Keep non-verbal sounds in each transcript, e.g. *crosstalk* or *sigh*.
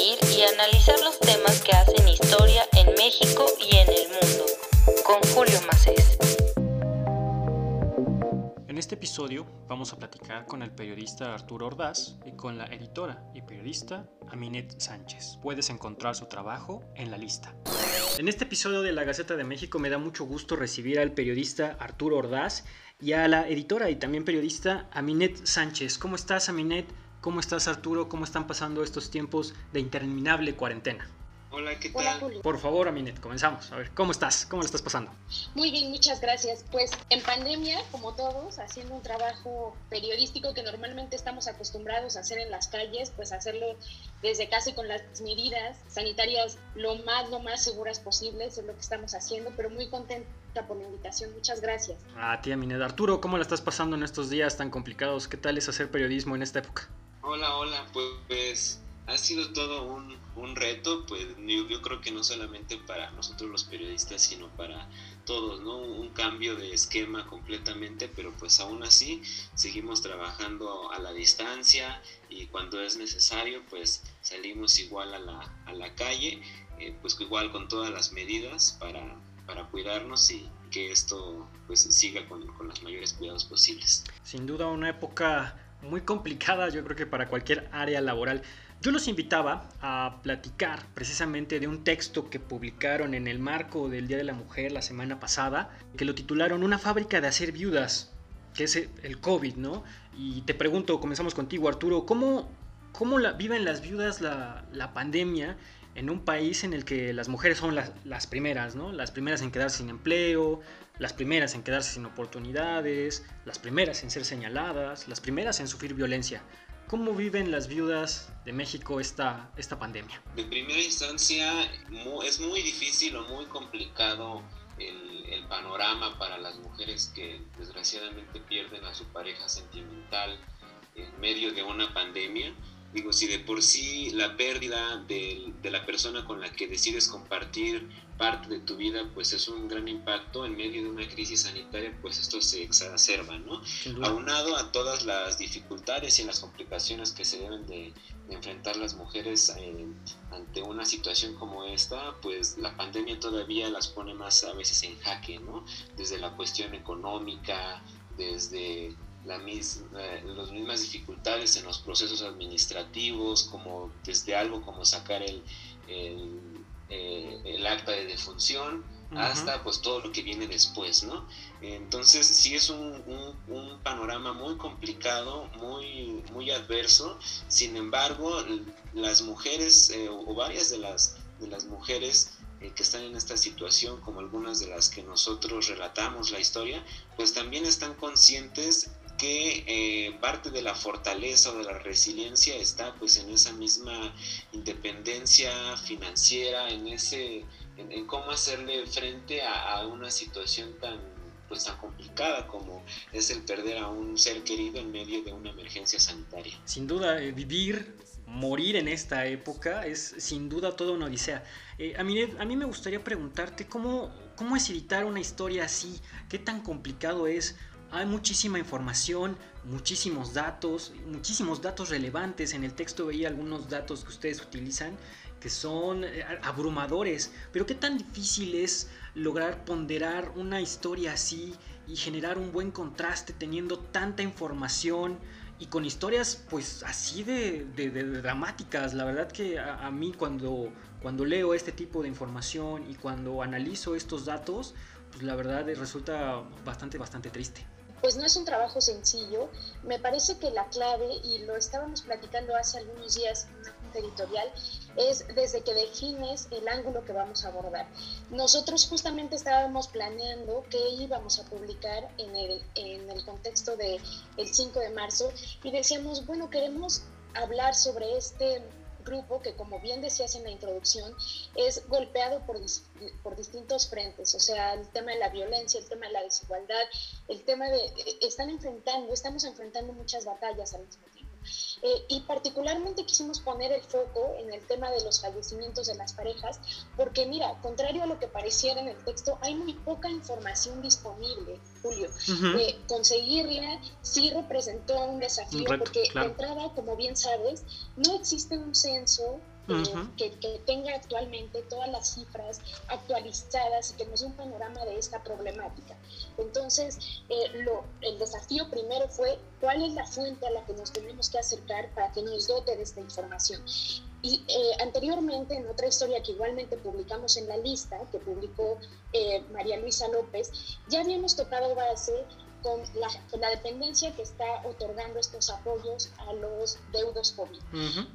y analizar los temas que hacen historia en México y en el mundo. Con Julio Macés. En este episodio vamos a platicar con el periodista Arturo Ordaz y con la editora y periodista Aminet Sánchez. Puedes encontrar su trabajo en la lista. En este episodio de La Gaceta de México me da mucho gusto recibir al periodista Arturo Ordaz y a la editora y también periodista Aminet Sánchez. ¿Cómo estás, Aminet? ¿Cómo estás, Arturo? ¿Cómo están pasando estos tiempos de interminable cuarentena? Hola, ¿qué Hola, tal? Julio. Por favor, Aminet, comenzamos. A ver, ¿cómo estás? ¿Cómo lo estás pasando? Muy bien, muchas gracias. Pues en pandemia, como todos, haciendo un trabajo periodístico que normalmente estamos acostumbrados a hacer en las calles, pues hacerlo desde casa y con las medidas sanitarias lo más, lo más seguras posibles, es lo que estamos haciendo, pero muy contenta por la invitación. Muchas gracias. A ti, Aminet. Arturo, ¿cómo la estás pasando en estos días tan complicados? ¿Qué tal es hacer periodismo en esta época? Hola, hola, pues ha sido todo un, un reto, pues yo, creo que no solamente para nosotros los periodistas, sino para todos, ¿no? Un cambio de esquema completamente, pero pues aún así seguimos trabajando a la distancia y cuando es necesario, pues salimos igual a la, a la calle, eh, pues igual con todas las medidas para, para cuidarnos y que esto pues siga con, con los mayores cuidados posibles. Sin duda una época muy complicada, yo creo que para cualquier área laboral. Yo los invitaba a platicar precisamente de un texto que publicaron en el marco del Día de la Mujer la semana pasada, que lo titularon Una fábrica de hacer viudas, que es el COVID, ¿no? Y te pregunto, comenzamos contigo Arturo, ¿cómo, cómo la, viven las viudas la, la, pandemia en un país en el que las mujeres son las, las primeras, ¿no? Las primeras en quedarse sin empleo, las primeras en quedarse sin oportunidades, las primeras en ser señaladas, las primeras en sufrir violencia. ¿Cómo viven las viudas de México esta, esta pandemia? De primera instancia es muy difícil o muy complicado el, el, panorama para las mujeres que desgraciadamente pierden a su pareja sentimental en medio de una pandemia. Digo, si de por sí la pérdida de, de, la persona con la que decides compartir parte de tu vida, pues es un gran impacto en medio de una crisis sanitaria, pues esto se exacerba, ¿no? Aunado a todas las dificultades y las complicaciones que se deben de, de enfrentar las mujeres eh, ante una situación como esta, pues la pandemia todavía las pone más a veces en jaque, ¿no? Desde la cuestión económica, desde la misma, eh, las mismas dificultades en los procesos administrativos, como desde algo como sacar el, el, eh, el acta de defunción, uh -huh. hasta pues todo lo que viene después, ¿no? Entonces sí es un, un, un, panorama muy complicado, muy, muy adverso, sin embargo las mujeres eh, o varias de las, de las mujeres eh, que están en esta situación, como algunas de las que nosotros relatamos la historia, pues también están conscientes que eh, parte de la fortaleza o de la resiliencia está pues en esa misma independencia financiera, en ese en, cómo hacerle frente a, a, una situación tan pues tan complicada como es el perder a un ser querido en medio de una emergencia sanitaria. Sin duda, eh, vivir, morir en esta época es sin duda toda una odisea. Eh, a, mí, a mí me gustaría preguntarte cómo, cómo es editar una historia así, qué tan complicado es hay muchísima información, muchísimos datos, muchísimos datos relevantes. En el texto veía algunos datos que ustedes utilizan que son eh, abrumadores. Pero qué tan difícil es lograr ponderar una historia así y generar un buen contraste teniendo tanta información y con historias pues así de, de, de dramáticas. La verdad que a, a mí cuando, cuando leo este tipo de información y cuando analizo estos datos, pues la verdad resulta bastante, bastante triste pues no es un trabajo sencillo. Me parece que la clave, y lo estábamos platicando hace algunos días en una junta editorial, es desde que defines el ángulo que vamos a abordar. Nosotros justamente estábamos planeando qué íbamos a publicar en el, en el contexto del de 5 de marzo y decíamos, bueno, queremos hablar sobre este grupo que, como bien decías en la introducción, es golpeado por, por distintos frentes, o sea, el tema de la violencia, el tema de la desigualdad, el tema de, están enfrentando, estamos enfrentando muchas batallas al mismo tiempo. Eh, y particularmente quisimos poner el foco en el tema de los fallecimientos de las parejas, porque mira, contrario a lo que pareciera en el texto, hay muy poca información disponible, Julio. Uh -huh. eh, conseguirla sí representó un desafío, un reto, porque claro. de entrada, como bien sabes, no existe un censo que, tenga actualmente todas las cifras actualizadas y que nos dé un panorama de esta problemática. Entonces, eh, lo, el desafío primero fue cuál es la fuente a la que nos tenemos que acercar para que nos dote de esta información. Y eh, anteriormente, en otra historia que igualmente publicamos en la lista, que publicó eh, María Luisa López, ya habíamos tocado base con la, la, dependencia que está otorgando estos apoyos a los deudos COVID.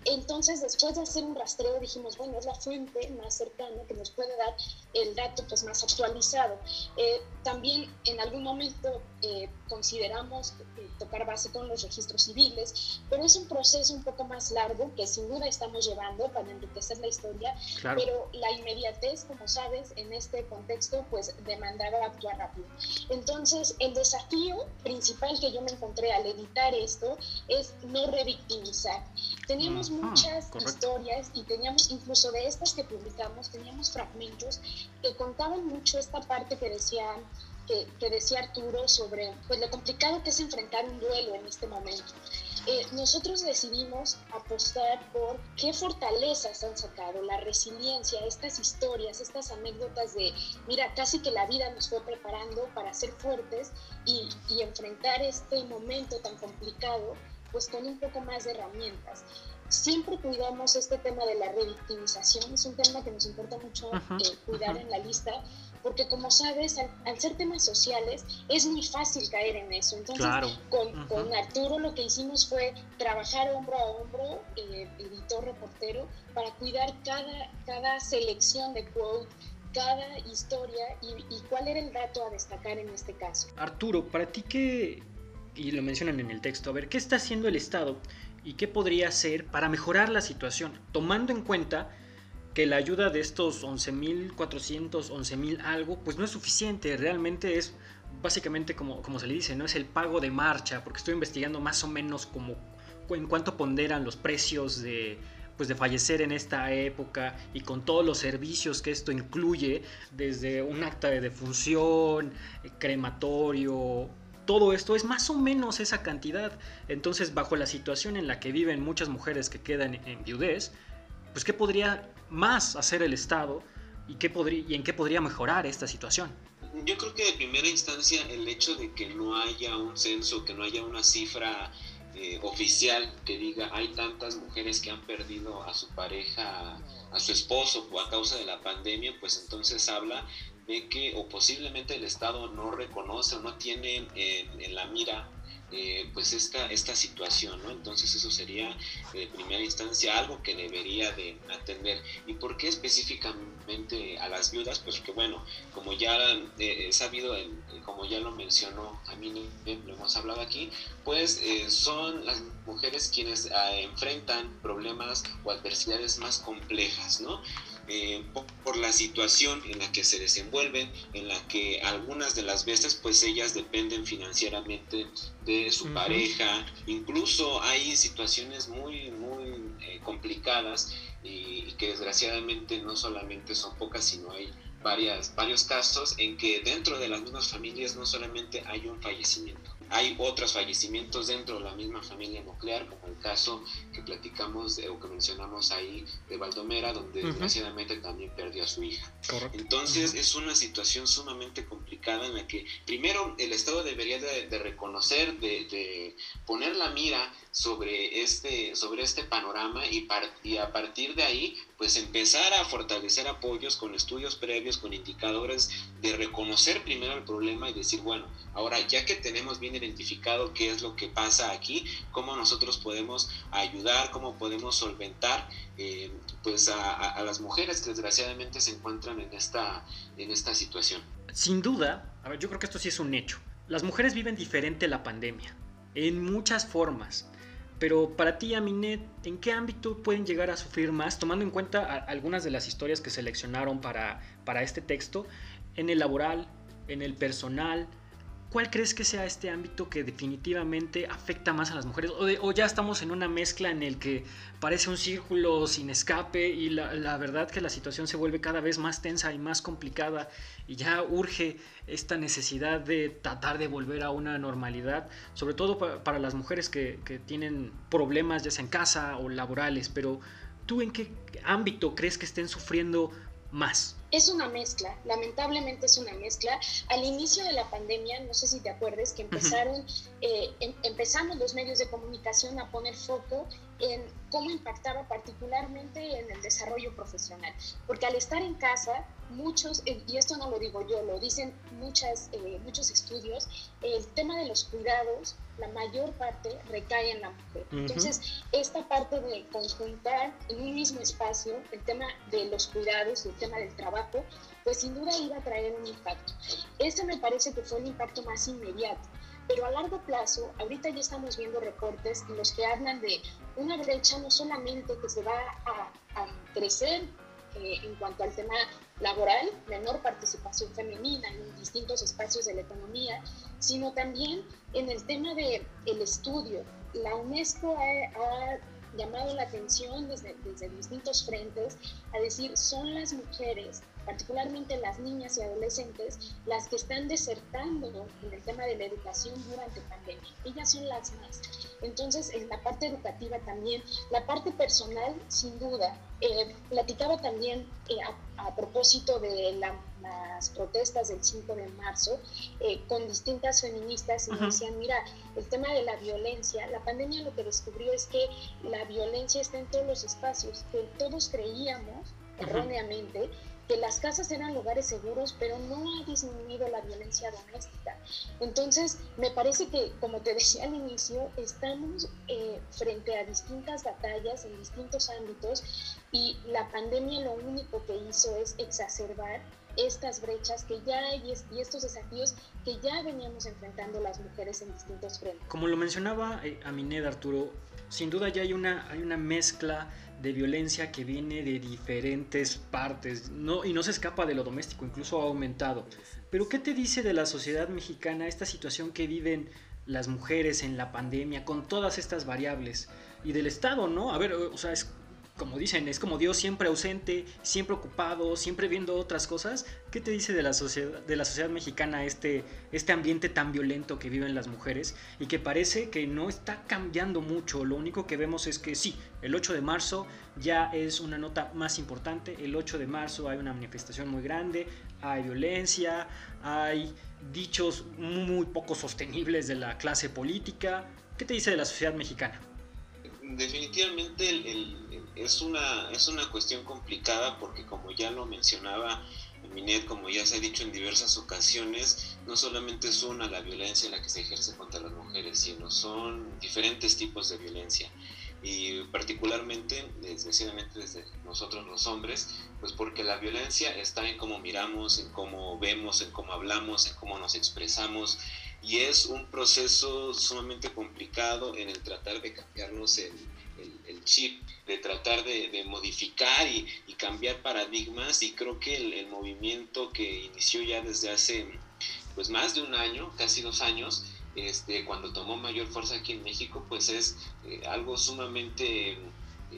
Entonces, después de hacer un rastreo, dijimos, bueno, es la fuente más cercana que nos puede dar el dato pues, más actualizado. Eh, también en algún momento eh, consideramos eh, tocar base con los registros civiles, pero es un proceso un poco más largo que sin duda estamos llevando para enriquecer la historia, pero la inmediatez, como sabes, en este contexto, pues demandaba actuar rápido. Entonces, el desafío principal que yo me encontré al editar esto es no revictimizar. Teníamos muchas historias y teníamos, incluso de estas que publicamos, teníamos fragmentos que contaban mucho esta parte que decían que, decía Arturo sobre pues, lo complicado que es enfrentar un duelo en este momento. Eh, nosotros decidimos apostar por qué fortalezas han sacado, la resiliencia, estas historias, estas anécdotas de, mira, casi que la vida nos fue preparando para ser fuertes y, y enfrentar este momento tan complicado, pues con un poco más de herramientas siempre cuidamos este tema de la revictimización, es un tema que nos importa mucho eh, cuidar en la lista, porque como sabes, al, ser temas sociales, es muy fácil caer en eso. Entonces, con, con, Arturo lo que hicimos fue trabajar hombro a hombro, eh, editor, reportero, para cuidar cada, cada selección de quote, cada historia y, y cuál era el dato a destacar en este caso. Arturo, para ti qué, y lo mencionan en el texto, a ver, ¿qué está haciendo el Estado y qué podría hacer para mejorar la situación, tomando en cuenta que la ayuda de estos 11.400, 11.000 algo, pues no es suficiente, realmente es básicamente como, como se le dice, no es el pago de marcha, porque estoy investigando más o menos como en cuánto ponderan los precios de, pues de fallecer en esta época y con todos los servicios que esto incluye, desde un acta de defunción, eh, crematorio, todo esto es más o menos esa cantidad. Entonces, bajo la situación en la que viven muchas mujeres que quedan en viudez, pues ¿qué podría más hacer el Estado y, qué y en qué podría mejorar esta situación? Yo creo que de primera instancia el hecho de que no haya un censo, que no haya una cifra eh, oficial que diga hay tantas mujeres que han perdido a su pareja, a su esposo a causa de la pandemia, pues entonces habla de que o posiblemente el Estado no reconoce o no tiene en la mira eh, pues esta, esta situación, ¿no? Entonces eso sería de primera instancia algo que debería de atender. ¿Y por qué específicamente a las viudas? Pues que bueno, como ya he sabido, como ya lo mencionó a mí, lo hemos hablado aquí, pues eh, son las mujeres quienes ah, enfrentan problemas o adversidades más complejas, ¿no? Eh, por la situación en la que se desenvuelven, en la que algunas de las veces pues ellas dependen financieramente de su pareja, incluso hay situaciones muy, muy eh, complicadas y, que desgraciadamente no solamente son pocas, sino hay varias, varios casos en que dentro de las mismas familias no solamente hay un fallecimiento, hay otros fallecimientos dentro de la misma familia nuclear, como el caso que platicamos o que mencionamos ahí de Valdomera, donde desgraciadamente también perdió a su hija. Entonces es una situación sumamente complicada en la que primero el Estado debería de, reconocer, de, poner la mira sobre este, sobre este panorama y, y a partir de ahí pues empezar a fortalecer apoyos con estudios previos, con indicadores de reconocer primero el problema y decir, bueno, ahora ya que tenemos bien identificado qué es lo que pasa aquí, cómo nosotros podemos ayudar, cómo podemos solventar eh, pues a, las mujeres que desgraciadamente se encuentran en esta, en esta situación. Sin duda, a ver, yo creo que esto sí es un hecho. Las mujeres viven diferente la pandemia, en muchas formas. Pero para ti, Aminet, ¿en qué ámbito pueden llegar a sufrir más, tomando en cuenta algunas de las historias que seleccionaron para, para este texto, en el laboral, en el personal, ¿Cuál crees que sea este ámbito que definitivamente afecta más a las mujeres? O, ya estamos en una mezcla en el que parece un círculo sin escape y la, verdad que la situación se vuelve cada vez más tensa y más complicada y ya urge esta necesidad de tratar de volver a una normalidad, sobre todo para, las mujeres que, que tienen problemas ya sea en casa o laborales, pero ¿tú en qué ámbito crees que estén sufriendo más? Es una mezcla, lamentablemente es una mezcla. Al inicio de la pandemia, no sé si te acuerdes, que empezaron, eh, em, empezamos los medios de comunicación a poner foco en cómo impactaba particularmente en el desarrollo profesional. Porque al estar en casa, muchos, eh, y esto no lo digo yo, lo dicen muchas, eh, muchos estudios, el tema de los cuidados, la mayor parte recae en la mujer. Entonces, esta parte de conjuntar en un mismo espacio el tema de los cuidados y el tema del trabajo, pues sin duda iba a traer un impacto. Este me parece que fue el impacto más inmediato. Pero a largo plazo, ahorita ya estamos viendo recortes en los que hablan de una brecha no solamente que se va a, crecer eh, en cuanto al tema laboral, menor participación femenina en distintos espacios de la economía, sino también en el tema del el estudio. La UNESCO ha, llamado la atención desde, desde distintos frentes a decir, son las mujeres particularmente las niñas y adolescentes, las que están desertando en el tema de la educación durante pandemia. Ellas son las más. Entonces, en la parte educativa también, la parte personal, sin duda. Eh, platicaba también eh, a, propósito de las protestas del 5 de marzo eh, con distintas feministas y me decían, mira, el tema de la violencia, la pandemia lo que descubrió es que la violencia está en todos los espacios, que todos creíamos erróneamente que las casas eran lugares seguros, pero no ha disminuido la violencia doméstica. Entonces, me parece que, como te *laughs* decía al inicio, estamos eh, frente a distintas batallas en distintos ámbitos y la pandemia lo único que hizo es exacerbar estas brechas que ya hay y estos desafíos que ya veníamos enfrentando las mujeres en distintos frentes. Como lo mencionaba eh, Amined Arturo, sin duda ya hay una, hay una mezcla de violencia que viene de diferentes partes no, y no se escapa de lo doméstico, incluso ha aumentado. Pero ¿qué te dice de la sociedad mexicana esta situación que viven las mujeres en la pandemia con todas estas variables? Y del Estado, ¿no? A ver, o sea, es como dicen, es como Dios siempre ausente, siempre ocupado, siempre viendo otras cosas. ¿Qué te dice de la sociedad, de la sociedad mexicana este, este ambiente tan violento que viven las mujeres y que parece que no está cambiando mucho? Lo único que vemos es que sí, el 8 de marzo ya es una nota más importante. El 8 de marzo hay una manifestación muy grande, hay violencia, hay dichos muy poco sostenibles de la clase política. ¿Qué te dice de la sociedad mexicana? definitivamente es, una, es una cuestión complicada porque como ya lo mencionaba Minet, como ya se ha dicho en diversas ocasiones, no solamente es una la violencia la que se ejerce contra las mujeres, sino son diferentes tipos de violencia. Y particularmente, desgraciadamente desde nosotros los hombres, pues porque la violencia está en cómo miramos, en cómo vemos, en cómo hablamos, en cómo nos expresamos, y es un proceso sumamente complicado en el tratar de cambiarnos el, chip, de tratar de, modificar y, cambiar paradigmas y creo que el, movimiento que inició ya desde hace pues más de un año, casi dos años, este, cuando tomó mayor fuerza aquí en México, pues es eh, algo sumamente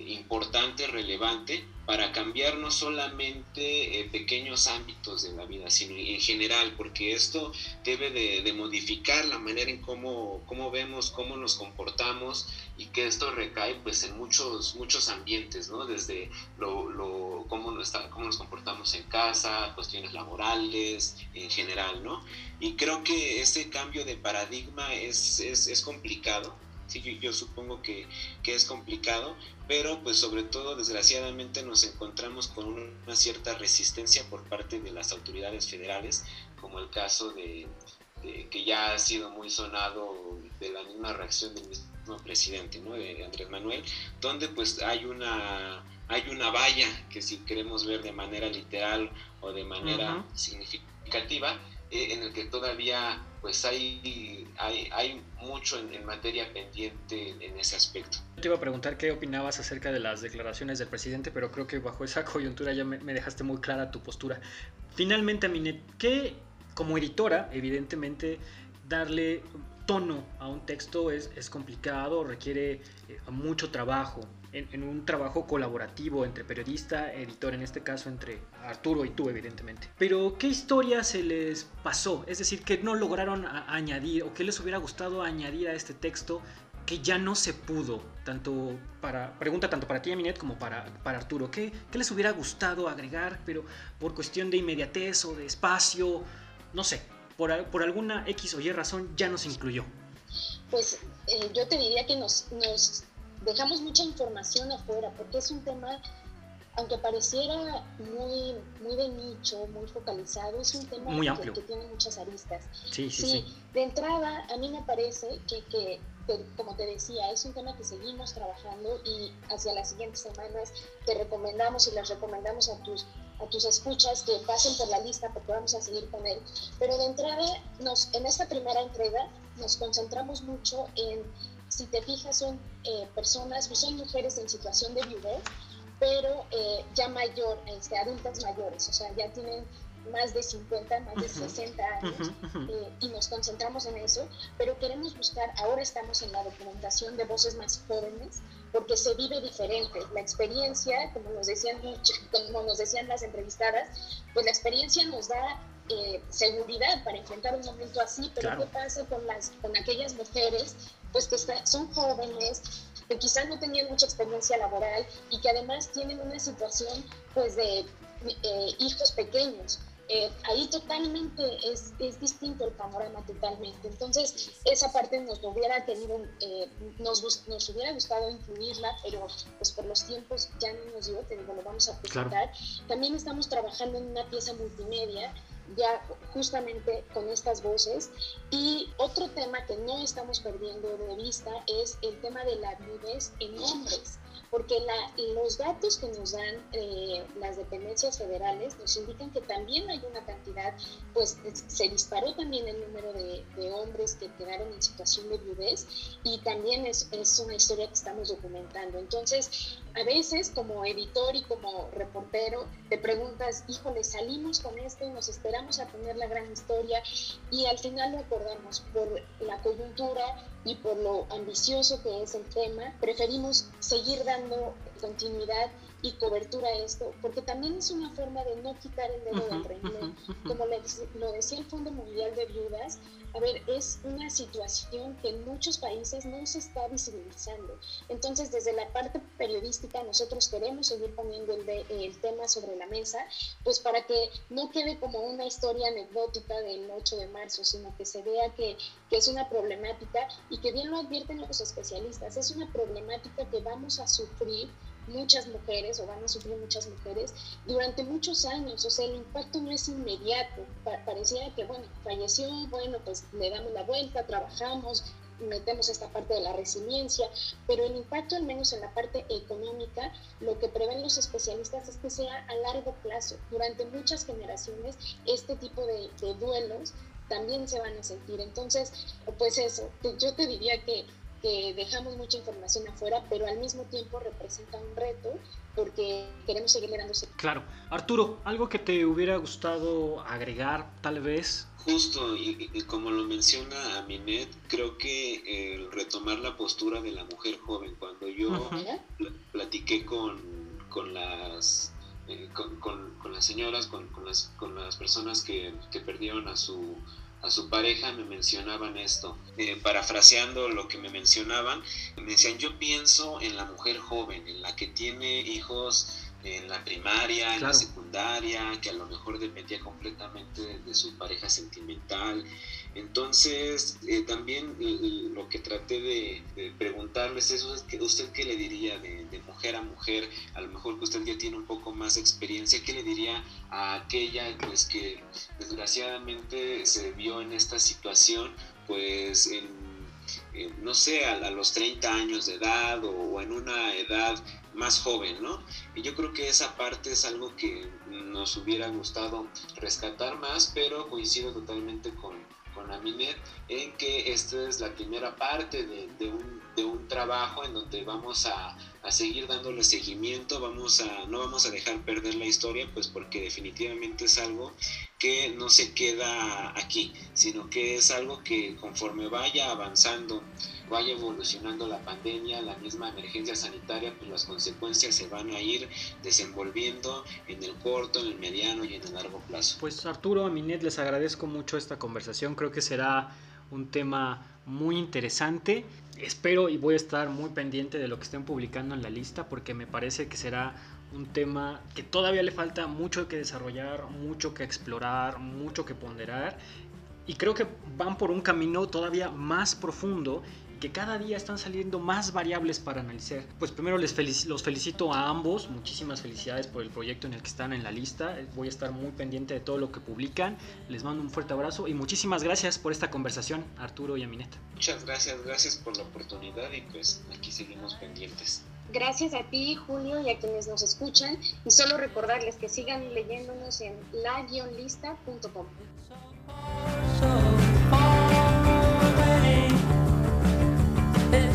importante, relevante, para cambiar no solamente eh, pequeños ámbitos de la vida, sino en general, porque esto debe de, modificar la manera en cómo, cómo, vemos, cómo nos comportamos y que esto recae pues en muchos, muchos ambientes, ¿no? Desde lo, lo cómo, nos está, cómo nos comportamos en casa, cuestiones laborales, en general, ¿no? Y creo que este cambio de paradigma es, es, es complicado, sí, yo, yo supongo que, que, es complicado, pero pues sobre todo desgraciadamente nos encontramos con una cierta resistencia por parte de las autoridades federales, como el caso de, que ya ha sido muy sonado de la misma reacción del mismo presidente, ¿no? de Andrés Manuel, donde pues hay una hay una valla que si queremos ver de manera literal o de manera significativa, eh, en el que todavía pues hay, hay, hay mucho en, materia pendiente en, ese aspecto. Te iba a preguntar qué opinabas acerca de las declaraciones del presidente, pero creo que bajo esa *laughs* coyuntura ya me, dejaste muy clara tu postura. Finalmente, Minet, ¿qué como editora, evidentemente, darle tono a un texto es, es complicado, requiere eh, mucho trabajo, en, un trabajo colaborativo entre periodista, editor, en este caso entre Arturo y tú, evidentemente. Pero, ¿qué historia se les pasó? Es decir, ¿qué no lograron añadir o qué les hubiera gustado añadir a este texto que ya no se pudo? Tanto para, pregunta tanto para ti, Aminet, como para, para Arturo. ¿Qué, ¿Qué les hubiera gustado agregar, pero por cuestión de inmediatez o de espacio? No sé, por, por alguna X o Y razón ya no se incluyó. Pues eh, yo te diría que nos, nos dejamos mucha información afuera, porque es un tema aunque pareciera muy, muy de nicho, muy focalizado, es un tema muy que, tiene muchas aristas. Sí, sí, sí, De entrada, a mí me parece que, que, como te decía, es un tema que seguimos trabajando y hacia las siguientes semanas te recomendamos y les recomendamos a tus a tus escuchas que pasen por la lista porque vamos a seguir con él. Pero de entrada, nos, en esta primera entrega nos concentramos mucho en, si te fijas, son eh, personas, son mujeres en situación de viudez pero eh, ya mayor, este, adultas mayores, o sea, ya tienen más de 50, más de 60 años eh, y nos concentramos en eso, pero queremos buscar, ahora estamos en la documentación de voces más jóvenes porque se vive diferente. La experiencia, como nos decían, *laughs* como nos decían las entrevistadas, pues la experiencia nos da eh, seguridad para enfrentar un momento así, pero ¿qué pasa con, las, con aquellas mujeres pues que son jóvenes, que quizás no tenían mucha experiencia laboral y que además tienen una situación pues de eh, hijos pequeños. Eh, ahí totalmente es, es, distinto el panorama totalmente. Entonces, esa parte nos hubiera tenido, eh, nos, nos, hubiera gustado incluirla, pero pues por los tiempos ya no nos dio, te digo, lo vamos a presentar. También estamos trabajando en una pieza multimedia ya justamente con estas voces. Y otro tema que no estamos perdiendo de vista es el tema de la viudez en hombres porque los datos que nos dan eh, las dependencias federales nos indican que también hay una cantidad, pues se disparó también el número de, hombres que quedaron en situación de viudez y también es, es, una historia que estamos documentando. Entonces, a veces como editor y como reportero te preguntas, híjole, salimos con esto y nos esperamos a tener la gran historia y al final lo acordamos por la coyuntura y por lo ambicioso que es el tema, preferimos seguir dando continuidad y cobertura a esto, porque también es una forma de no quitar el dedo del renglón. Como lo decía el Fondo Mundial de Viudas, a ver, es una situación que en muchos países no se está visibilizando. Entonces, desde la parte periodística, nosotros queremos seguir poniendo el, el tema sobre la mesa, pues para que no quede como una historia anecdótica del 8 de marzo, sino que se vea que, que es una problemática y que bien lo advierten los especialistas, es una problemática que vamos a sufrir muchas mujeres o van a sufrir muchas mujeres durante muchos años. O sea, el impacto no es inmediato. parecía que, bueno, falleció, bueno, pues le damos la vuelta, trabajamos, metemos esta parte de la resiliencia, pero el impacto, al menos en la parte económica, lo que prevén los especialistas es que sea a largo plazo. Durante muchas generaciones, este tipo de, de duelos también se van a sentir. Entonces, pues eso, yo te diría que dejamos mucha información afuera, pero al mismo tiempo representa un reto porque queremos seguirle dando Claro. Arturo, ¿algo que te hubiera gustado agregar tal vez? Justo, y, como lo menciona Aminet, creo que el retomar la postura de la mujer joven, cuando yo platiqué con, con las eh, con, con, las señoras, con, las, con las personas que, que perdieron a su a su pareja me mencionaban esto. Eh, parafraseando lo que me mencionaban, me decían, yo pienso en la mujer joven, en la que tiene hijos en la primaria, en la secundaria, que a lo mejor dependía completamente de, su pareja sentimental. Entonces, eh, también lo que traté de, preguntarles es, ¿usted qué le diría de, mujer a mujer? A lo mejor que usted ya tiene un poco más de experiencia, ¿qué le diría a aquella pues, que desgraciadamente se vio en esta situación, pues no sé, a, los 30 años de edad o en una edad más joven, ¿no? Y yo creo que esa parte es algo que nos hubiera gustado rescatar más, pero coincido totalmente con, en que esta es la primera parte de un, trabajo en donde vamos a, a, seguir dándole seguimiento, vamos a, no vamos a dejar perder la historia, pues porque definitivamente es algo que no se queda aquí, sino que es algo que conforme vaya avanzando vaya evolucionando la pandemia, la misma emergencia sanitaria, pues las consecuencias se van a ir desenvolviendo en el corto, en el mediano y en el largo plazo. Pues Arturo, Aminet, les agradezco mucho esta conversación. Creo que será un tema muy interesante. Espero y voy a estar muy pendiente de lo que estén publicando en la lista porque me parece que será un tema que todavía le falta mucho que desarrollar, mucho que explorar, mucho que ponderar. Y creo que van por un camino todavía más profundo que cada día están saliendo más variables para analizar. Pues primero les los felicito a ambos, muchísimas felicidades por el proyecto en el que están en la lista. Voy a estar muy pendiente de todo lo que publican. Les mando un fuerte abrazo y muchísimas gracias por esta conversación, Arturo y Amineta. Muchas gracias, gracias por la oportunidad y pues aquí seguimos pendientes. Gracias a ti, Julio, y a quienes nos escuchan. Y solo recordarles que sigan leyéndonos en la-lista.com.